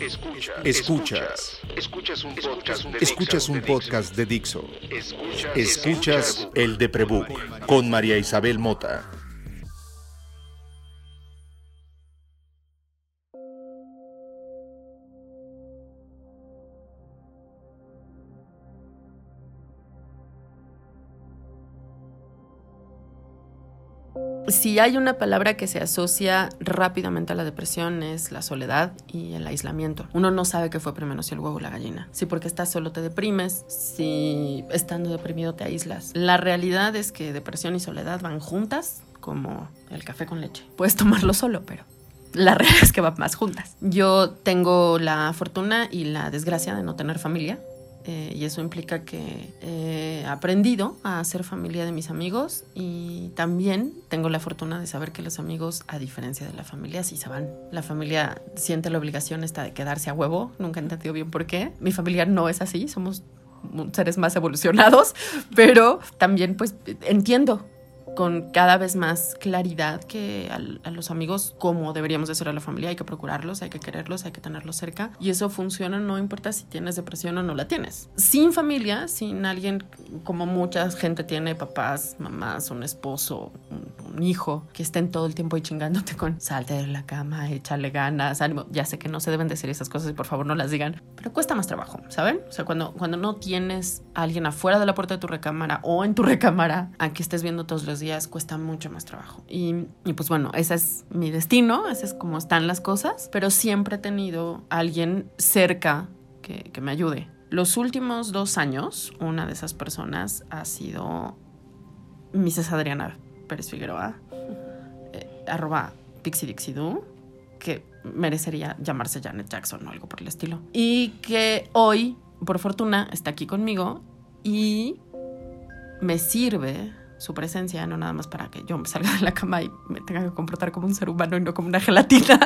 Escuchas. Escuchas. Escuchas un podcast de Escuchas un podcast de Dixo. Escuchas el de Prebook con María Isabel Mota. Si hay una palabra que se asocia rápidamente a la depresión es la soledad y el aislamiento. Uno no sabe qué fue primero, si el huevo o la gallina. Si porque estás solo te deprimes, si estando deprimido te aíslas. La realidad es que depresión y soledad van juntas como el café con leche. Puedes tomarlo solo, pero la realidad es que van más juntas. Yo tengo la fortuna y la desgracia de no tener familia. Eh, y eso implica que he aprendido a ser familia de mis amigos y también tengo la fortuna de saber que los amigos, a diferencia de la familia, sí se van. La familia siente la obligación esta de quedarse a huevo, nunca he entendido bien por qué. Mi familia no es así, somos seres más evolucionados, pero también pues entiendo con cada vez más claridad que a, los amigos, como deberíamos de ser a la familia, hay que procurarlos, hay que quererlos, hay que tenerlos cerca. Y eso funciona no importa si tienes depresión o no la tienes. Sin familia, sin alguien como mucha gente tiene, papás, mamás, un esposo, un, hijo, que estén todo el tiempo ahí chingándote con salte de la cama, échale ganas, ánimo. Ya sé que no se deben decir esas cosas y por favor no las digan, pero cuesta más trabajo, ¿saben? O sea, cuando, cuando no tienes a alguien afuera de la puerta de tu recámara o en tu recámara a que estés viendo todos los días cuesta mucho más trabajo. Y, pues bueno, ese es mi destino, ese es como están las cosas, pero siempre he tenido alguien cerca que, que me ayude. Los últimos dos años, una de esas personas ha sido Mrs. Adriana Pérez Figueroa, eh, arroba Pixie que merecería llamarse Janet Jackson o algo por el estilo. Y que hoy, por fortuna, está aquí conmigo y me sirve su presencia, no nada más para que yo me salga de la cama y me tenga que comportar como un ser humano y no como una gelatina.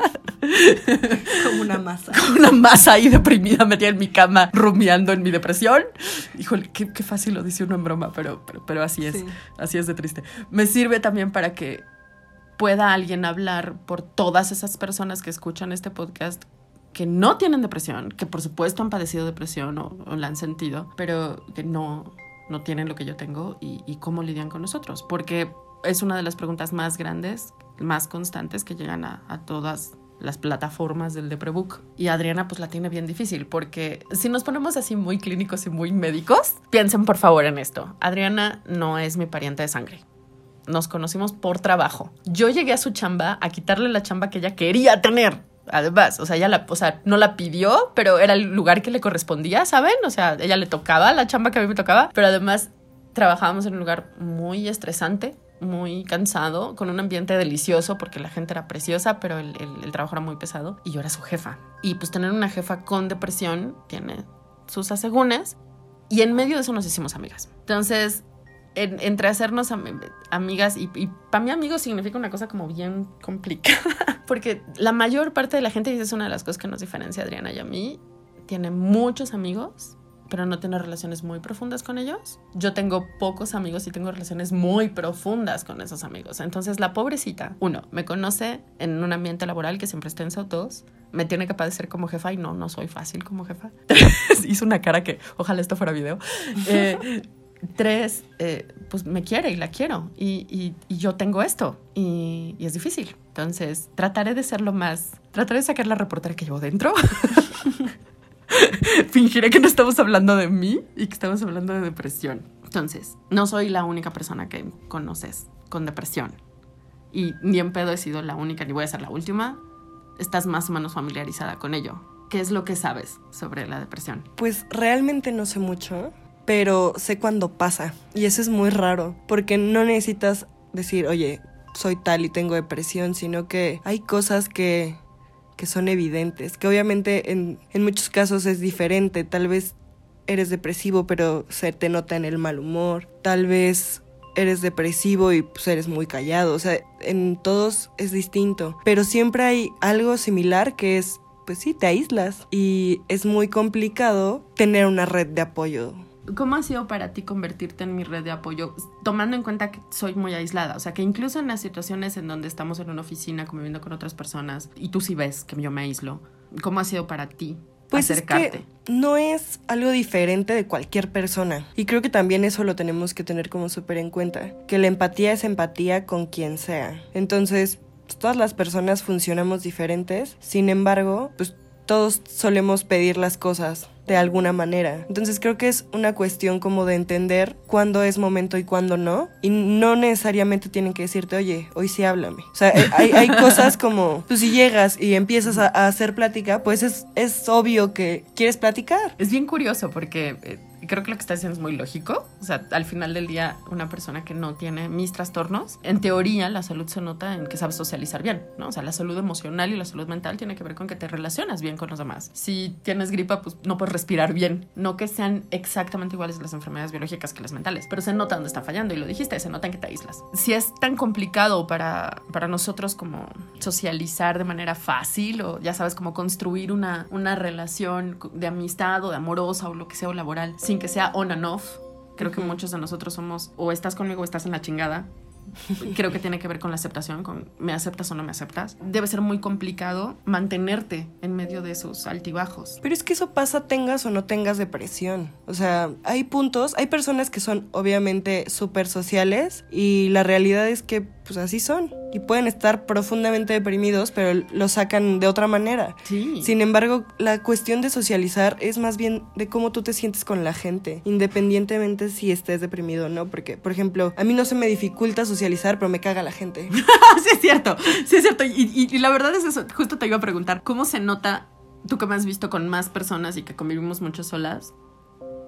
Como una masa. Como una masa ahí deprimida metida en mi cama, rumiando en mi depresión. Híjole, qué, qué fácil lo dice uno en broma, pero, pero, así es. Así es de triste. Me sirve también para que pueda alguien hablar por todas esas personas que escuchan este podcast que no tienen depresión, que por supuesto han padecido depresión o, o la han sentido, pero que no, no tienen lo que yo tengo y, cómo lidian con nosotros. Porque es una de las preguntas más grandes, más constantes que llegan a, todas las plataformas del Deprebook. Y Adriana pues la tiene bien difícil porque si nos ponemos así muy clínicos y muy médicos, piensen por favor en esto. Adriana no es mi pariente de sangre. Nos conocimos por trabajo. Yo llegué a su chamba a quitarle la chamba que ella quería tener además, o sea, ella la, o sea, no la pidió, pero era el lugar que le correspondía, ¿saben? O sea, ella le tocaba la chamba que a mí me tocaba, pero además trabajábamos en un lugar muy estresante, muy cansado, con un ambiente delicioso porque la gente era preciosa, pero el, trabajo era muy pesado y yo era su jefa. Y pues tener una jefa con depresión tiene sus asegúnes y en medio de eso nos hicimos amigas. Entonces, entre hacernos amigas y, y para mí amigos significa una cosa como bien complicada, porque la mayor parte de la gente, y es una de las cosas que nos diferencia a Adriana y a mí, tiene muchos amigos, pero no tiene relaciones muy profundas con ellos. Yo tengo pocos amigos y tengo relaciones muy profundas con esos amigos. Entonces la pobrecita, uno, me conoce en un ambiente laboral que siempre está en dos, me tiene que padecer como jefa y no, no soy fácil como jefa. Hizo una cara que ojalá esto fuera video. Eh, Tres, eh, pues me quiere y la quiero y, yo tengo esto y, es difícil. Entonces, trataré de ser lo más, trataré de sacar la reportera que llevo dentro. Fingiré que no estamos hablando de mí y que estamos hablando de depresión. Entonces, no soy la única persona que conoces con depresión. Y ni en pedo he sido la única, ni voy a ser la última. Estás más o menos familiarizada con ello. ¿Qué es lo que sabes sobre la depresión? Pues realmente no sé mucho pero sé cuándo pasa. Y eso es muy raro, porque no necesitas decir, oye, soy tal y tengo depresión, sino que hay cosas que, que son evidentes, que obviamente en, en muchos casos es diferente. Tal vez eres depresivo, pero se te nota en el mal humor. Tal vez eres depresivo y pues eres muy callado. O sea, en todos es distinto. Pero siempre hay algo similar que es, pues sí, te aíslas. Y es muy complicado tener una red de apoyo ¿Cómo ha sido para ti convertirte en mi red de apoyo, tomando en cuenta que soy muy aislada? O sea, que incluso en las situaciones en donde estamos en una oficina conviviendo con otras personas y tú sí ves que yo me aíslo, ¿Cómo ha sido para ti Pues es acercarte? que no es algo diferente de cualquier persona. Y creo que también eso lo tenemos que tener como súper en cuenta. Que la empatía es empatía con quien sea. Entonces, pues, todas las personas funcionamos diferentes. Sin embargo, pues todos solemos pedir las cosas de alguna manera. Entonces creo que es una cuestión como de entender cuándo es momento y cuándo no. Y no necesariamente tienen que decirte, oye, hoy sí háblame. O sea, eh, hay, hay cosas como, tú si llegas y empiezas a, hacer plática, pues es, es obvio que quieres platicar. Es bien curioso porque eh, creo que lo que estás diciendo es muy lógico. O sea, al final del día, una persona que no tiene mis trastornos, en teoría la salud se nota en que sabes socializar bien, ¿no? O sea, la salud emocional y la salud mental tiene que ver con que te relacionas bien con los demás. Si tienes gripa, pues no puedes respirar bien. No que sean exactamente iguales las enfermedades biológicas que las mentales, pero se nota dónde está fallando y lo dijiste, se nota en que te aíslas. Si es tan complicado para, para nosotros como socializar de manera fácil o ya sabes, como construir una, una relación de amistad o de amorosa o lo que sea o laboral, que sea on and off. Creo que muchos de nosotros somos o estás conmigo o estás en la chingada. Creo que tiene que ver con la aceptación, con me aceptas o no me aceptas. Debe ser muy complicado mantenerte en medio de esos altibajos. Pero es que eso pasa tengas o no tengas depresión. O sea, hay puntos, hay personas que son obviamente súper sociales y la realidad es que pues así son. Y pueden estar profundamente deprimidos, pero lo sacan de otra manera. Sí. Sin embargo, la cuestión de socializar es más bien de cómo tú te sientes con la gente, independientemente si estés deprimido o no. Porque, por ejemplo, a mí no se me dificulta socializar, pero me caga la gente. sí es cierto, sí es cierto. Y, y- y la verdad es eso, justo te iba a preguntar, ¿cómo se nota, tú que me has visto con más personas y que convivimos mucho solas,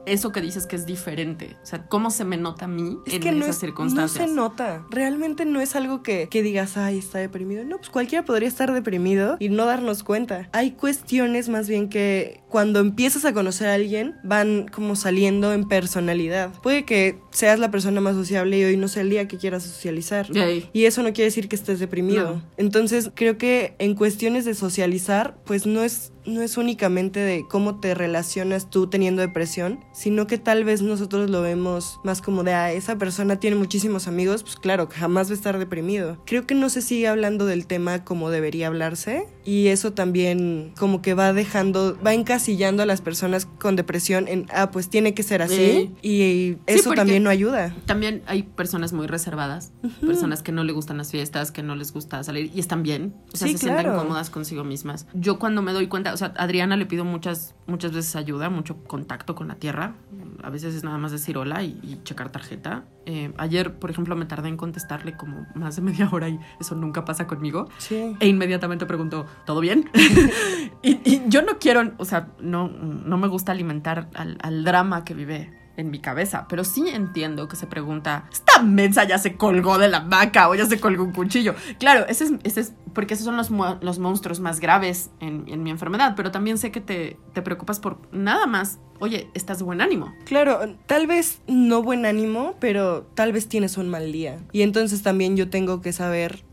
eso que dices que es diferente? O sea, ¿cómo se me nota a mí Es en que no, esas es, no circunstancias? se nota. Realmente no es algo que, que digas, ay, está deprimido. No, pues cualquiera podría estar deprimido y no darnos cuenta. Hay cuestiones más bien que cuando empiezas a conocer a alguien van como saliendo en personalidad. Puede que seas la persona más sociable y hoy no sea el día que quieras socializar. Y eso no quiere decir que estés deprimido. No. Entonces, creo que en cuestiones de socializar, pues no es, no es únicamente de cómo te relacionas tú teniendo depresión, sino que tal vez nosotros lo vemos más como de, ah, esa persona tiene muchísimos amigos, pues claro, jamás va a estar deprimido. Creo que no se sigue hablando del tema como debería hablarse y eso también como que va dejando, va encasillando a las personas con depresión en, ah, pues tiene que ser así y eso también no ayuda. También hay personas muy reservadas, personas que no le gustan las fiestas, que no les gusta salir y están bien, o sea, Sí, se sienten claro. cómodas consigo mismas. Yo cuando me doy cuenta, o sea, a Adriana le pido muchas, muchas veces ayuda, mucho contacto con la tierra. A veces es nada más decir hola y, y checar tarjeta. Eh, ayer, por ejemplo, me tardé en contestarle como más de media hora y eso nunca pasa conmigo. Sí. E inmediatamente pregunto, ¿todo bien? y, y yo no quiero, o sea, no, no me gusta alimentar al, al drama que vive en mi cabeza, pero sí entiendo que se pregunta, esta mensa ya se colgó de la vaca o ya se colgó un cuchillo. Claro, ese es, ese es porque esos son los, los monstruos más graves en, en mi enfermedad, pero también sé que te, te preocupas por nada más, oye, estás de buen ánimo. Claro, tal vez no buen ánimo, pero tal vez tienes un mal día. Y entonces también yo tengo que saber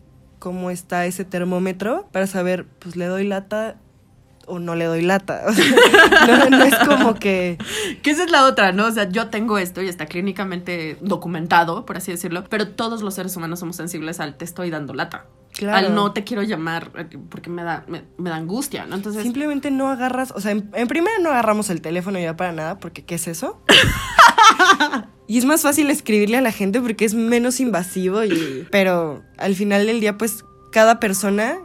cómo está ese termómetro para saber, pues le doy lata o no le doy lata. O sea, no, no es como que... Que esa es la otra, ¿no? O sea, yo tengo esto y está clínicamente documentado, por así decirlo, pero todos los seres humanos somos sensibles al te estoy dando lata. Claro. Al no te quiero llamar eh, porque me da, me, me da angustia, ¿no? Entonces, Simplemente no agarras, o sea, en, en primera no agarramos el teléfono ya para nada, porque ¿qué es eso? y es más fácil escribirle a la gente porque es menos invasivo y... Pero al final del día, pues, cada persona,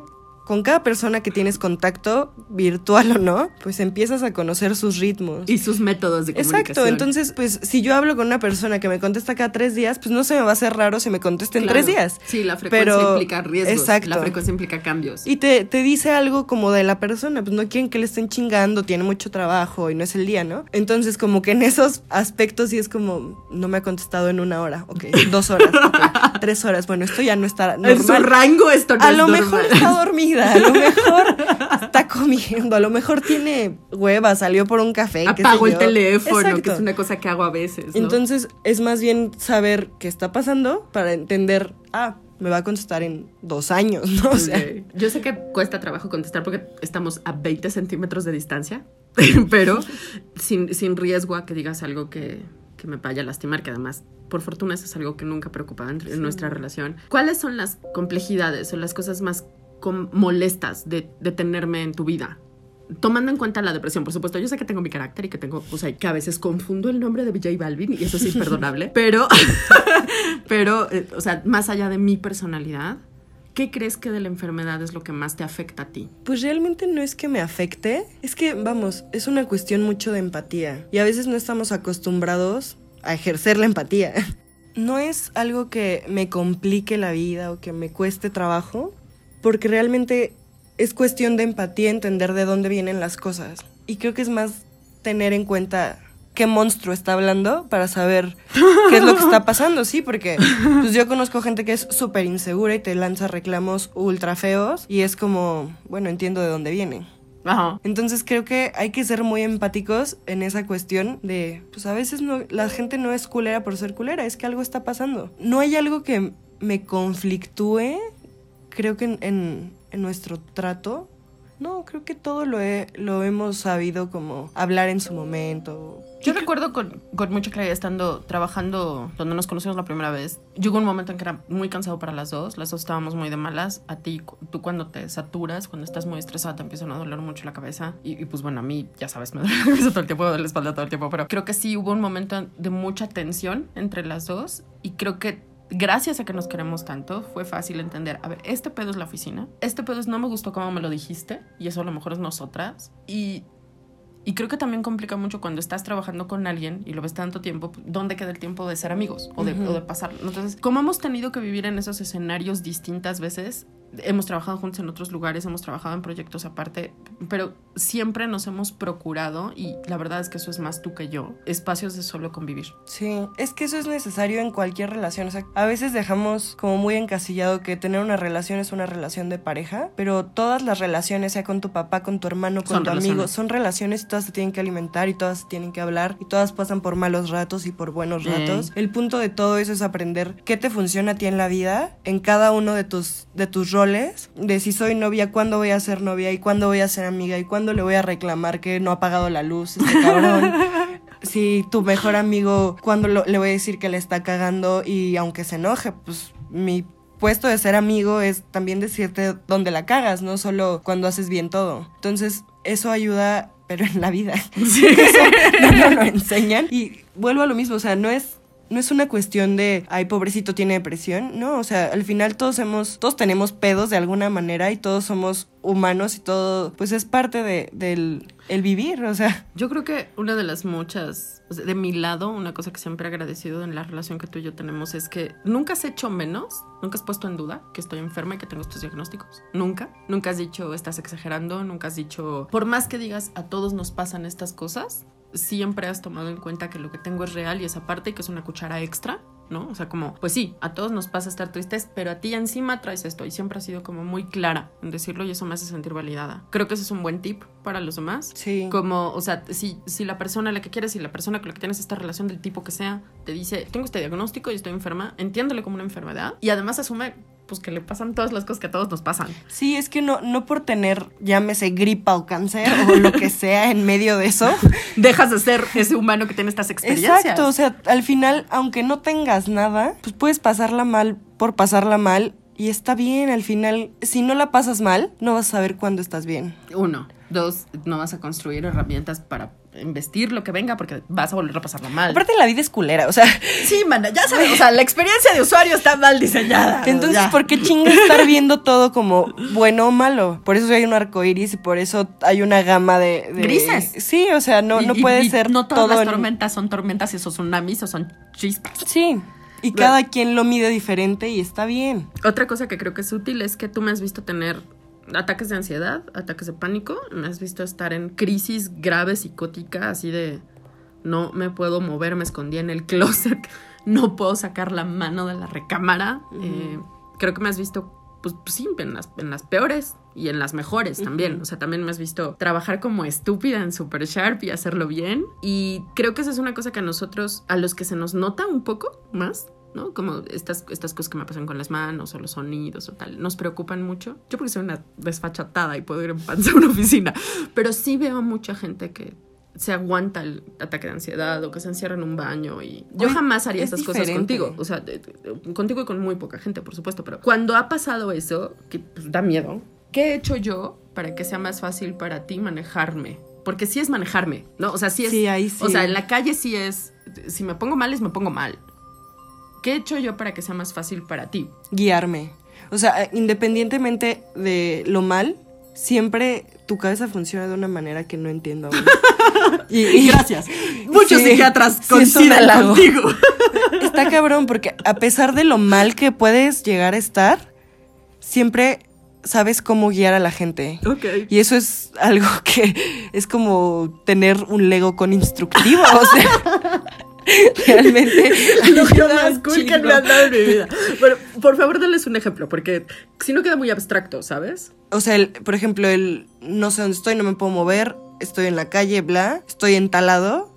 con cada persona que tienes contacto, virtual o no, pues empiezas a conocer sus ritmos. y sus métodos de comunicación. Exacto, entonces, pues, si yo hablo con una persona que me contesta cada tres días, pues no se me va a hacer raro si me contesta en Claro. tres días. Sí, la frecuencia Pero- implica riesgos. Exacto. La frecuencia implica cambios. Y te, te dice algo como de la persona, pues no quieren que le estén chingando, tiene mucho trabajo y no es el día, ¿no? Entonces como que en esos aspectos sí es como, no me ha contestado en una hora, ok, dos horas, tres horas, bueno, esto ya no está en su rango esto no A es lo normal. mejor está dormida, a lo mejor está comiendo, a lo mejor tiene hueva, salió por un café. Apagó el teléfono, que es una cosa que hago a veces. ¿no? Entonces es más bien saber qué está pasando para entender, ah, me va a contestar en dos años, ¿no? O sea. Yo sé que cuesta trabajo contestar porque estamos a 20 centímetros de distancia, pero sin, sin riesgo a que digas algo que, que me vaya a lastimar, que además, por fortuna, eso es algo que nunca preocupaba en, nuestra relación. ¿Cuáles son las complejidades o las cosas más molestas de, de tenerme en tu vida? tomando en cuenta la depresión, por supuesto, yo sé que tengo mi carácter y que tengo, o sea, que a veces confundo el nombre de J Balvin y eso es imperdonable, pero, pero, eh, o sea, más allá de mi personalidad, ¿qué crees que de la enfermedad es lo que más te afecta a ti? Pues realmente no es que me afecte, es que, vamos, es una cuestión mucho de empatía y a veces no estamos acostumbrados a ejercer la empatía. No es algo que me complique la vida o que me cueste trabajo, porque realmente es cuestión de empatía entender de dónde vienen las cosas. Y creo que es más tener en cuenta qué monstruo está hablando para saber qué es lo que está pasando, sí, porque pues yo conozco gente que es súper insegura y te lanza reclamos ultra feos y es como, bueno, entiendo de dónde viene. Ajá. Entonces creo que hay que ser muy empáticos en esa cuestión de, pues a veces no, la gente no es culera por ser culera, es que algo está pasando. No hay algo que me conflictúe, creo que en, en, en nuestro trato. No, creo que todo lo, he, lo hemos sabido como hablar en su momento. Yo recuerdo con, con, mucha claridad estando trabajando donde nos conocimos la primera vez. Llegó un momento en que era muy cansado para las dos. Las dos estábamos muy de malas. A ti, tú cuando te saturas, cuando estás muy estresada, te empiezan a doler mucho la cabeza. Y, y pues bueno, a mí, ya sabes, me duele la cabeza todo el tiempo, me duele la espalda todo el tiempo. Pero creo que sí hubo un momento de mucha tensión entre las dos. Y creo que gracias a que nos queremos tanto, fue fácil entender, a ver, este pedo es la oficina, este pedo es no me gustó cómo me lo dijiste, y eso a lo mejor es nosotras, y, y creo que también complica mucho cuando estás trabajando con alguien y lo ves tanto tiempo, ¿dónde queda el tiempo de ser amigos o de, uh -huh. o de pasar? Entonces, como hemos tenido que vivir en esos escenarios distintas veces, hemos trabajado juntos en otros lugares, hemos trabajado en proyectos aparte, pero siempre nos hemos procurado, y la verdad es que eso es más tú que yo, espacios de solo convivir. Sí, es que eso es necesario en cualquier relación. O sea, a veces dejamos como muy encasillado que tener una relación es una relación de pareja, pero todas las relaciones, sea con tu papá, con tu hermano, con Son tu amigo, son relaciones y todas se tienen que alimentar y todas se tienen que hablar y todas pasan por malos ratos y por buenos Mm. ratos. El punto de todo eso es aprender qué te funciona a ti en la vida, en cada uno de tus, de tus roles, de si soy novia, cuándo voy a ser novia y cuándo voy a ser amiga y cuándo le voy a reclamar que no ha apagado la luz, este cabrón. si tu mejor amigo, cuándo lo- le voy a decir que le está cagando y aunque se enoje, pues mi puesto de ser amigo es también decirte dónde la cagas, no solo cuando haces bien todo. Entonces, eso ayuda, pero en la vida. Eso no nos lo enseñan. Y vuelvo a lo mismo, o sea, no es no es una cuestión de, ay, pobrecito tiene depresión, no, o sea, al final todos hemos, todos tenemos pedos de alguna manera y todos somos humanos y todo, pues es parte de, del el vivir, o sea. Yo creo que una de las muchas, de mi lado, una cosa que siempre he agradecido en la relación que tú y yo tenemos es que nunca has hecho menos, nunca has puesto en duda que estoy enferma y que tengo estos diagnósticos. Nunca. Nunca has dicho estás exagerando, nunca has dicho, por más que digas a todos nos pasan estas cosas, siempre has tomado en cuenta que lo que tengo es real y esa parte y que es una cuchara extra. ¿No? O sea, como, pues sí, a todos nos pasa estar tristes, pero a ti encima traes esto y siempre has sido como muy clara en decirlo y eso me hace sentir validada. Creo que ese es un buen tip para los demás. Sí. Como, o sea, si, si la persona a la que quieres, si la persona con la que tienes esta relación del tipo que sea, te dice, tengo este diagnóstico y estoy enferma, entiéndole como una enfermedad y además asume pues que le pasan todas las cosas que a todos nos pasan. Sí, es que no, no por tener, llámese gripa o cáncer o lo que sea en medio de eso. Dejas de ser ese humano que tiene estas experiencias. Exacto, o sea, al final, aunque no tengas nada, pues puedes pasarla mal por pasarla mal y está bien, al final, si no la pasas mal, no vas a saber cuándo estás bien. Uno. Dos, no vas a construir herramientas para investir lo que venga porque vas a volver a pasarla mal. Aparte la vida es culera, o sea, sí, mana, ya sabes, o sea, la experiencia de usuario está mal diseñada. entonces ya. ¿por qué chinga estar viendo todo como bueno o malo? Por eso hay un arco iris y por eso hay una gama de, de- Grises. Sí, o sea, no, Y- no puede y ser No todas todo las en- tormentas son tormentas y esos tsunamis o son chispas. Sí. Y cada quien lo mide diferente y está bien. Otra cosa que creo que es útil es que tú me has visto tener ataques de ansiedad, ataques de pánico, me has visto estar en crisis grave psicótica, así de no me puedo mover, me escondí en el closet, no puedo sacar la mano de la recámara. Eh, creo que me has visto, pues, pues sí, en las, en las peores y en las mejores también. O sea, también me has visto trabajar como estúpida en Super Sharp y hacerlo bien. Y creo que esa es una cosa que a nosotros, a los que se nos nota un poco más, ¿no? Como estas, estas cosas que me pasan con las manos o los sonidos o tal, nos preocupan mucho. Yo porque soy una desfachatada y puedo ir en panza a una oficina, pero sí veo mucha gente que se aguanta el ataque de ansiedad o que se encierra en un baño y yo jamás haría es estas cosas diferente. contigo, o sea, de- de- contigo y con muy poca gente, por supuesto, pero cuando ha pasado eso, que pues, da miedo, ¿qué he hecho yo para que sea más fácil para ti manejarme? Porque sí es manejarme, ¿no? O sea, sí es. Sí, ahí sí. O sea, en la calle sí es. Si me pongo mal, es me pongo mal. ¿Qué he hecho yo para que sea más fácil para ti? Guiarme. O sea, independientemente de lo mal, siempre tu cabeza funciona de una manera que no entiendo aún. y, gracias. Muchos Sí, psiquiatras sí coinciden halago. contigo. Está cabrón porque a pesar de lo mal que puedes llegar a estar, siempre sabes cómo guiar a la gente. Y eso es algo que es como tener un Lego con instructivo. O sea, realmente. Lo más cool que me han dado en mi vida. Pero, por favor, denles un ejemplo, porque si no queda muy abstracto, ¿sabes? O sea, el- por ejemplo, el no sé dónde estoy, no me puedo mover, estoy en la calle, bla, estoy entalado.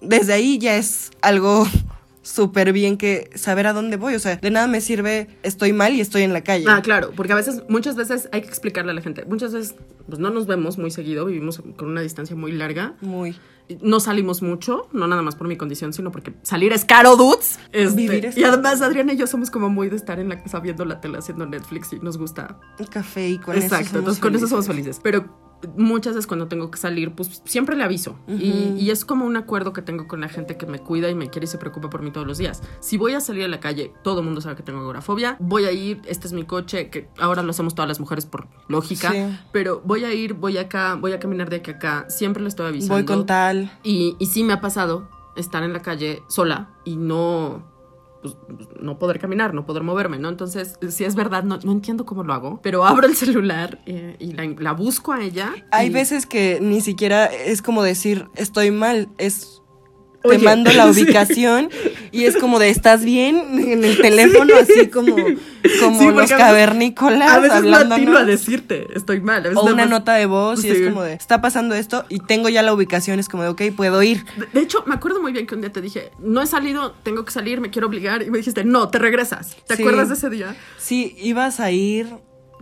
Desde ahí ya es algo súper bien que saber a dónde voy. O sea, de nada me sirve estoy mal y estoy en la calle. Ah, claro, porque a veces, muchas veces hay que explicarle a la gente. Muchas veces, pues no nos vemos muy seguido, vivimos con una distancia muy larga. Muy. No salimos mucho, no nada más por mi condición, sino porque salir es caro, dudes. Este, Vivir es y además, Adriana y yo somos como muy de estar en la casa viendo la tele, haciendo Netflix y nos gusta. Un café y con Exacto, eso somos entonces con eso somos felices. Pero muchas veces cuando tengo que salir, pues siempre le aviso. y, y es como un acuerdo que tengo con la gente que me cuida y me quiere y se preocupa por mí todos los días. Si voy a salir a la calle, todo el mundo sabe que tengo agorafobia. Voy a ir, este es mi coche, que ahora lo hacemos todas las mujeres por lógica. Sí. Pero voy a ir, voy acá, voy a caminar de aquí a acá. Siempre le estoy avisando. Voy con tal. Y, y sí me ha pasado estar en la calle sola y no, pues, no poder caminar, no poder moverme, ¿no? Entonces, si es verdad, no, no entiendo cómo lo hago, pero abro el celular eh, y la, la busco a ella. Hay y- veces que ni siquiera es como decir estoy mal, es te Oye, mando la sí. ubicación y es como de estás bien en el teléfono así como como Sí, los cavernícolas A veces no a decirte, estoy mal. A veces o una más- nota de voz y Sí. es como de está pasando esto y tengo ya la ubicación es como de ok puedo ir De- De hecho, me acuerdo muy bien que un día te dije, no he salido, tengo que salir, me quiero obligar. Y me dijiste, no, te regresas. ¿Te Sí. acuerdas de ese día? sí ibas a ir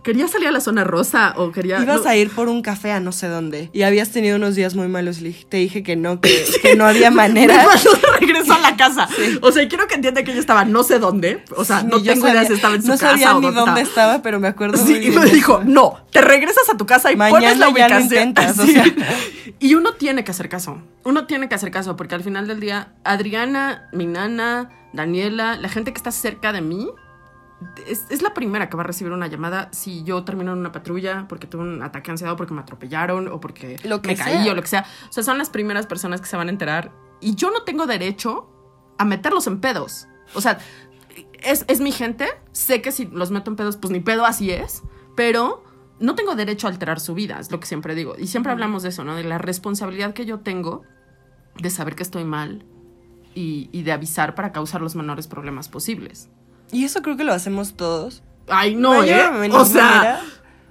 ¿Quería salir a la zona rosa o quería...? ibas no- a ir por un café a no sé dónde y habías tenido unos días muy malos y te dije que no que, que no había Me manera mandó de regreso a la casa. O sea, quiero que entienda que ella estaba no sé dónde. O sea, no yo tengo idea sabía- si estaba en su no casa sabía o ni dónde estaba. estaba pero me acuerdo Sí, muy y bien me de dijo, eso. no, te regresas a tu casa y Mañana pones la ya lo ubicación. intentas, o Así. sea. Y uno tiene que hacer caso. Uno tiene que hacer caso porque al final del día, Adriana, mi nana, Daniela, la gente que está cerca de mí, es, es la primera que va a recibir una llamada si yo termino en una patrulla porque tuve un ataque ansiado, porque me atropellaron o porque Lo que me caí sea. o lo que sea. O sea, son las primeras personas que se van a enterar. Y yo no tengo derecho a meterlos en pedos. O sea, es, es mi gente. Sé que si los meto en pedos, pues ni pedo así es. Pero no tengo derecho a alterar su vida, es lo que siempre digo. Y siempre hablamos de eso, ¿no? De la responsabilidad que yo tengo de saber que estoy mal y, y de avisar para causar los menores problemas posibles. Y eso creo que lo hacemos todos Ay, no, ¿eh? o sea, manera.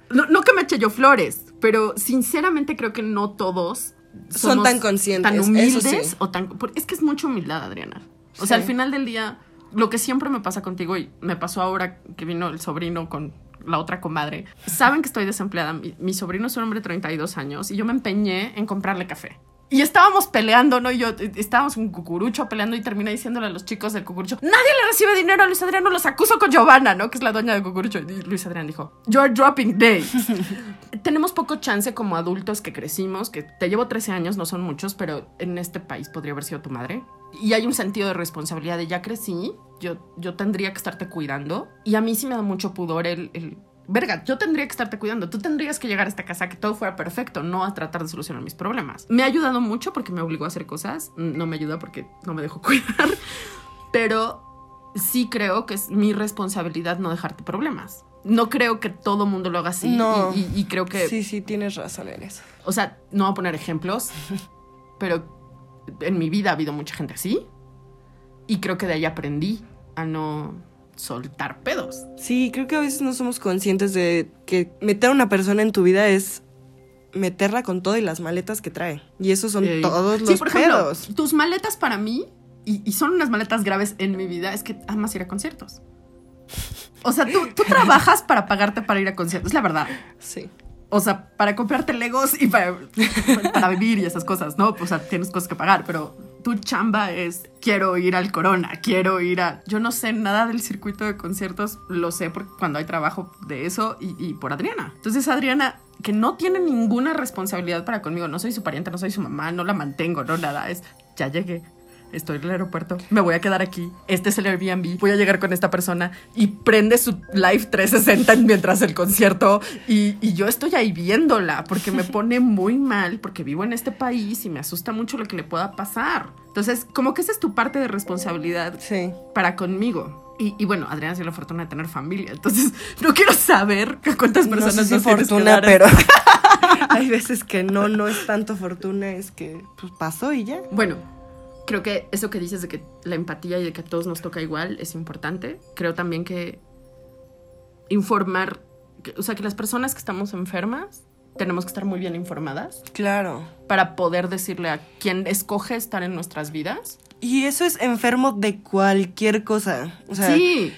no, no que me eche yo flores, pero sinceramente creo que no todos Son tan conscientes, tan eso humildes sí. o tan es que es mucha humildad, Adriana. O Sí. sea, al final del día lo que siempre me pasa contigo y me pasó ahora que vino el sobrino con la otra comadre. Saben que estoy desempleada. Mi, mi sobrino es un hombre de 32 años y yo me empeñé en comprarle café. Y estábamos peleando, ¿no? Y yo eh, estábamos un cucurucho peleando y terminé diciéndole a los chicos del cucurucho, nadie le recibe dinero a Luis Adriano, los acuso con Giovanna, ¿no? Que es la dueña del cucurucho. Y Luis Adrián dijo, you're dropping days. Tenemos poco chance como adultos que crecimos, que te llevo 13 años, no son muchos, pero en este país podría haber sido tu madre. Y hay un sentido de responsabilidad de ya crecí, yo, yo tendría que estarte cuidando. Y a mí sí me da mucho pudor el, el verga, yo tendría que estarte cuidando. Tú tendrías que llegar a esta casa que todo fuera perfecto, no a tratar de solucionar mis problemas. Me ha ayudado mucho porque me obligó a hacer cosas. No me ayuda porque no me dejó cuidar. Pero sí creo que es mi responsabilidad no dejarte problemas. No creo que todo mundo lo haga así. No. Y, y- y creo que, sí sí tienes razón en eso o sea, no voy a poner ejemplos, pero en mi vida ha habido mucha gente así. Y creo que de ahí aprendí a no soltar pedos. sí creo que a veces no somos conscientes de que meter a una persona en tu vida es meterla con todo y las maletas que trae y esos son Eh, todos los sí, por ejemplo, pedos tus maletas para mí, y, y son unas maletas graves en mi vida, es que amas ir a conciertos. O sea, tú, tú trabajas para pagarte para ir a conciertos, es la verdad. sí O sea, para comprarte legos y para, para vivir y esas cosas, ¿no? O sea, tienes cosas que pagar, pero tu chamba es quiero ir al Corona, quiero ir a... Yo no sé nada del circuito de conciertos, lo sé porque cuando hay trabajo de eso y, y por Adriana. Entonces Adriana que no tiene ninguna responsabilidad para conmigo. No soy su pariente, no soy su mamá, no la mantengo, no nada. Es, ya llegué, estoy en el aeropuerto, me voy a quedar aquí, este es el Airbnb, voy a llegar con esta persona y prende su Live 360 mientras el concierto y, y yo estoy ahí viéndola porque me pone muy mal porque vivo en este país y me asusta mucho lo que le pueda pasar. Entonces, como que esa es tu parte de responsabilidad Sí. para conmigo. Y, y bueno, Adriana tiene la fortuna de tener familia, entonces no quiero saber cuántas No personas sé si nos fortuna, pero hay veces que no, no es tanto fortuna, es que pues pasó y ya. Bueno, creo que eso que dices de que la empatía y de que a todos nos toca igual es importante. Creo también que informar, que- o sea, que las personas que estamos enfermas tenemos que estar muy bien informadas Claro. para poder decirle a quien escoge estar en nuestras vidas. Y eso es enfermo de cualquier cosa. O sea, sí,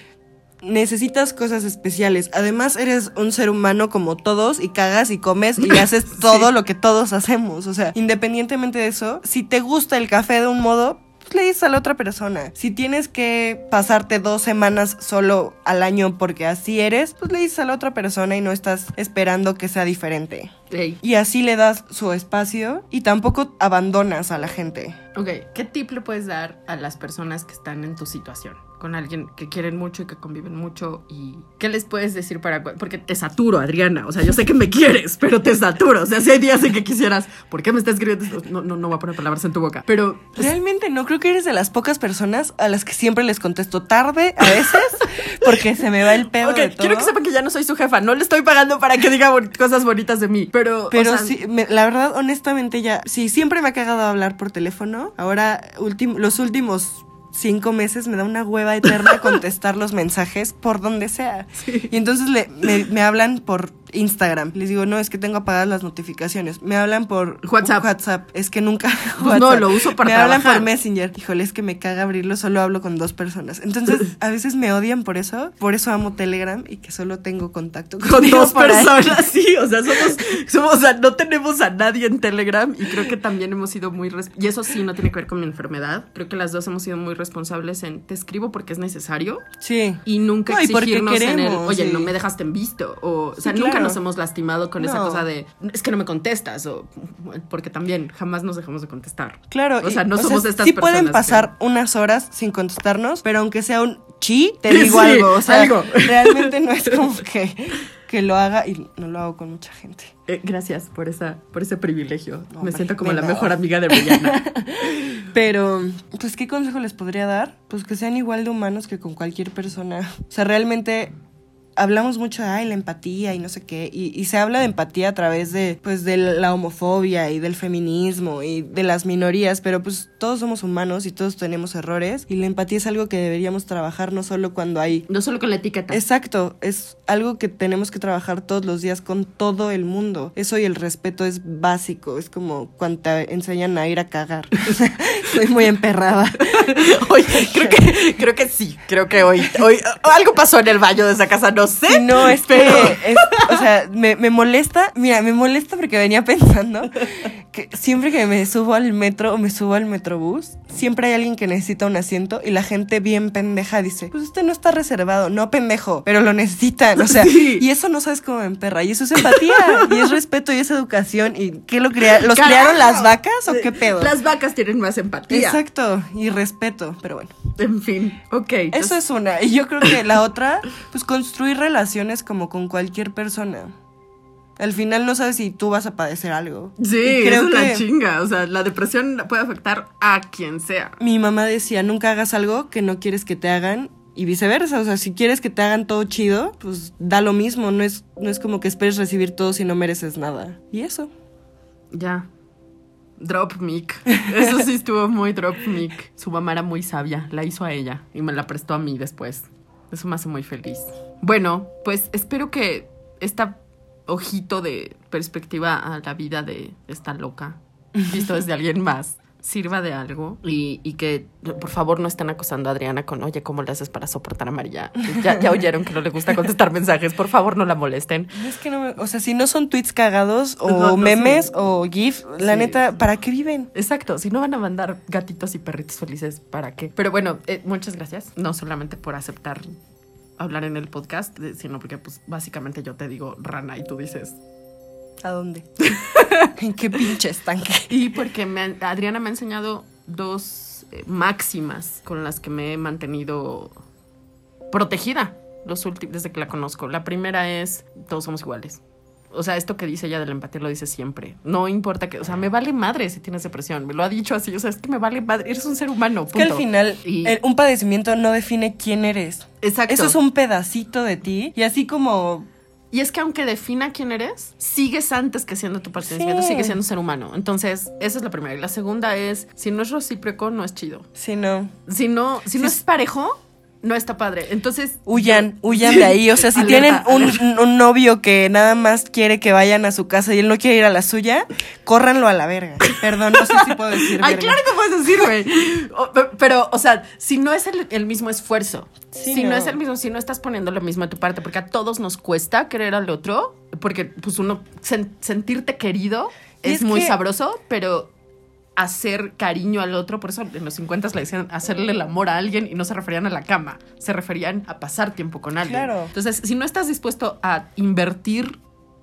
necesitas cosas especiales. Además, eres un ser humano como todos y cagas y comes y haces todo Sí. lo que todos hacemos. O sea, independientemente de eso, si te gusta el café de un modo, pues le dices a la otra persona. Si tienes que pasarte dos semanas solo al año porque así eres, pues le dices a la otra persona y no estás esperando que sea diferente. Ey, Y así le das su espacio y tampoco abandonas a la gente. ok, ¿qué tip le puedes dar a las personas que están en tu situación? Con alguien que quieren mucho y que conviven mucho y ¿qué les puedes decir para porque te saturo, Adriana, o sea, yo sé que me quieres, pero te saturo, o sea, si hay días en que quisieras, ¿por qué me estás escribiendo esto? No no no voy a poner palabras en tu boca, pero pues, Realmente no creo que eres de las pocas personas a las que siempre les contesto tarde a veces porque se me va el pedo Ok, de todo. quiero que sepan que ya no soy su jefa, no le estoy pagando para que diga cosas bonitas de mí, pero o Pero sea, sí, me- la verdad, honestamente ya, sí, siempre me ha cagado hablar por teléfono. Ahora, últim- los últimos cinco meses me da una hueva eterna contestar los mensajes por donde sea. Y entonces le- me, me hablan por Instagram. Les digo, no, es que tengo apagadas las notificaciones. Me hablan por WhatsApp. WhatsApp. Es que nunca. Pues no, lo uso para Me hablan por Messenger. Híjole, es que me caga abrirlo, solo hablo con dos personas. Entonces, a veces me odian por eso. Por eso amo Telegram y que solo tengo contacto con dos ahí. personas, sí, o sea, somos, somos, o sea, no tenemos a nadie en Telegram y creo que también hemos sido muy, y eso sí no tiene que ver con mi enfermedad, creo que las dos hemos sido muy responsables en, te escribo porque es necesario Sí. y nunca No, y porque exigirnos en el, queremos, oye, sí. no me dejaste en visto, o, o Sí, sea, nunca claro. Nos hemos lastimado con esa cosa de, es que no me contestas, o, porque también jamás nos dejamos de contestar. Claro, O sea, y- no somos estas Sí pueden personas pasar unas horas sin contestarnos, pero aunque sea un chi, te Sí, digo algo. O sea, algo. realmente no es como que, que lo haga y no lo hago con mucha gente. Eh, gracias por, esa, por ese privilegio. No, me siento como la mejor amiga de Brianna. Pero, pues, ¿qué consejo les podría dar? Pues que sean igual de humanos que con cualquier persona. O sea, realmente hablamos mucho de ay, la empatía y no sé qué. Y, y se habla de empatía a través de, pues, de la homofobia y del feminismo y de las minorías. Pero, pues, todos somos humanos y todos tenemos errores. Y la empatía es algo que deberíamos trabajar no solo cuando hay no solo con la etiqueta. Exacto, es algo que tenemos que trabajar todos los días con todo el mundo. Eso y el respeto es básico, es como cuando te enseñan a ir a cagar. Soy muy emperrada. Oye, creo que, creo que sí, creo que hoy, hoy algo pasó en el baño de esa casa, no sé. No, es pero que, es- o sea, me, me molesta, mira, me molesta porque venía pensando que siempre que me subo al metro o me subo al metrobús, siempre hay alguien que necesita un asiento y la gente bien pendeja dice, pues este no está reservado, no pendejo, pero lo necesitan, o sea, Sí. y eso no sabes cómo me emperra, y eso es empatía, y es respeto, y es educación, y ¿qué lo crea ¿Los Carajo. criaron las vacas o qué pedo? Las vacas tienen más empatía. Exacto, y respeto, pero bueno. En fin, ok. Eso es una. Y yo creo que la otra, pues construir relaciones como con cualquier persona. Al final no sabes si tú vas a padecer algo. Sí, Y creo es la que chinga. O sea, la depresión puede afectar a quien sea. mi mamá decía, nunca hagas algo que no quieres que te hagan y viceversa. O sea, si quieres que te hagan todo chido, pues da lo mismo. No es, no es como que esperes recibir todo si no mereces nada. Y eso. Ya. Drop mic. Eso sí estuvo muy drop mic. Su mamá era muy sabia. La hizo a ella y me la prestó a mí después. Eso me hace muy feliz. Bueno, pues espero que esta ojito de perspectiva a la vida de esta loca, visto desde alguien más, sirva de algo y, y que por favor no estén acosando a Adriana con, oye, ¿cómo le haces para soportar a María? Ya, ya oyeron que no le gusta contestar mensajes, por favor no la molesten. Es que no me- o sea, si no son tweets cagados o No, no, memes sí. o GIF, la Sí. neta, ¿para qué viven? Exacto, si no van a mandar gatitos y perritos felices, ¿para qué? Pero bueno, eh, muchas gracias, no solamente por aceptar hablar en el podcast, sino porque pues básicamente yo te digo rana y tú dices ¿A dónde? ¿En qué pinche estanque? Y porque me Adriana me ha enseñado dos eh, máximas con las que me he mantenido protegida los desde que la conozco. La primera es, todos somos iguales. O sea, esto que dice ella de la empatía lo dice siempre. No importa que, o sea, me vale madre si tienes depresión. Me lo ha dicho así, o sea, es que me vale madre. Eres un ser humano. Es que al final, Y- el- un padecimiento no define quién eres. Exacto. Eso es un pedacito de ti. Y así como Y es que aunque defina quién eres, sigues antes que siendo tu padecimiento, Sí. sigues siendo un ser humano. Entonces, esa es la primera. Y la segunda es, si no es recíproco, no es chido. Si no, Si no, si no Sí. es parejo, no está padre. Entonces. huyan, huyan de ahí. O sea, si Alerta, tienen un, un novio que nada más quiere que vayan a su casa y él no quiere ir a la suya, córranlo a la verga. Perdón, no sé si puedo decir. Ay, verga. claro que puedes decir, güey. Pero, o sea, si no es el, el mismo esfuerzo, Sí, si no. no. es el mismo, si no estás poniendo lo mismo de tu parte, porque a todos nos cuesta querer al otro, porque pues uno sen- sentirte querido es, es muy que- sabroso, pero hacer cariño al otro, por eso en los 50 le decían hacerle el amor a alguien y no se referían a la cama, se referían a pasar tiempo con alguien. Claro. Entonces, si no estás dispuesto a invertir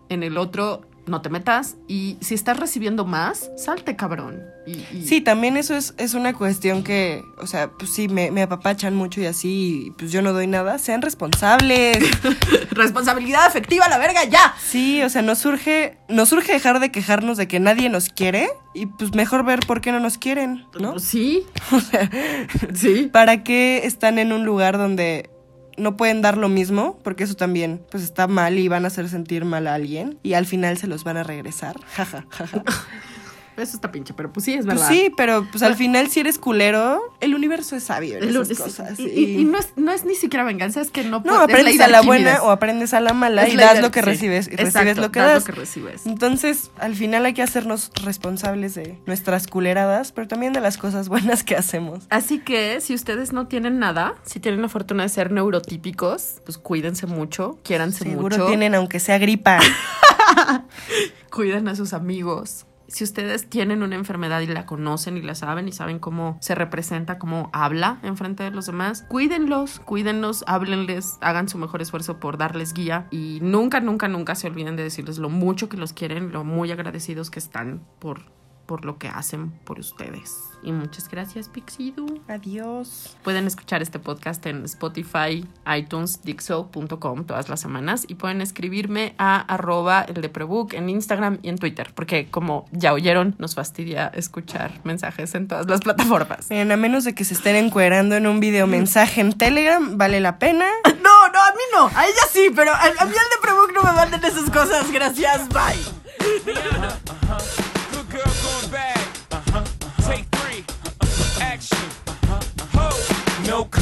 en el otro, no te metas. Y si estás recibiendo más, salte, cabrón. Y, y- Sí, también eso es, es una cuestión que, o sea, pues sí, me, me apapachan mucho y así, y pues yo no doy nada. Sean responsables. Responsabilidad afectiva, la verga, ya. Sí, o sea, nos surge, nos surge dejar de quejarnos de que nadie nos quiere y pues mejor ver por qué no nos quieren, ¿no? Sí. sí. ¿Para qué están en un lugar donde no pueden dar lo mismo? Porque eso también, pues está mal y van a hacer sentir mal a alguien y al final se los van a regresar. Jaja, jaja. Eso está pinche, pero pues sí, es Pues verdad. sí, pero pues al final si eres culero, el universo es sabio en El- esas es- cosas. y, y- y no, es, no es ni siquiera venganza, es que no No, aprendes a la buena o aprendes a la mala y das lo que recibes y Exacto, recibes lo que das das. lo que recibes. Entonces, al final hay que hacernos responsables de nuestras culeradas, pero también de las cosas buenas que hacemos. Así que si ustedes no tienen nada, si tienen la fortuna de ser neurotípicos, pues cuídense mucho, quiéranse Seguro mucho, tienen, aunque sea gripa. cuiden a sus amigos. Si ustedes tienen una enfermedad y la conocen y la saben y saben cómo se representa, cómo habla en frente de los demás, cuídenlos, cuídenlos, háblenles, hagan su mejor esfuerzo por darles guía y nunca, nunca, nunca se olviden de decirles lo mucho que los quieren, lo muy agradecidos que están por, por lo que hacen por ustedes. Y muchas gracias, Pixidu. Adiós. Pueden escuchar este podcast en Spotify, iTunes, Dixo.com todas las semanas y pueden escribirme a arroba el de Prebook en Instagram y en Twitter, porque como ya oyeron, nos fastidia escuchar mensajes en todas las plataformas. Miren, a menos de que se estén encuerando en un video mensaje en Telegram, vale la pena. No, no, a mí no, a ella sí, pero a, a mí el de Prebook no me manden esas cosas, gracias, bye.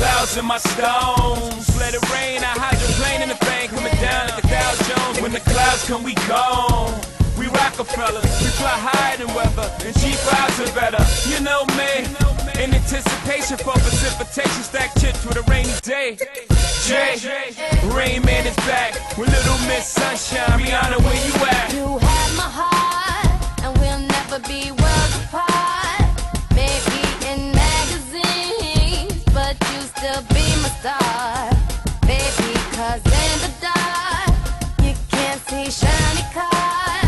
Clouds in my stones. Let it rain. I hydroplane in the bank. Coming down like a Dow Jones. When the clouds come, we gone. We Rockefellers. We fly higher than weather. And cheap vibes are better. You know me. In anticipation for precipitation. Stack chips with a rainy day. Jay. Rain Man is back. With Little Miss Sunshine. Rihanna, where you at? You have my heart, and we'll never be star. Baby, cause in the dark, you can't see shiny cars.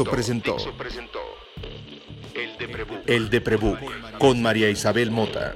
Dixo presentó. El de El con María Isabel Mota.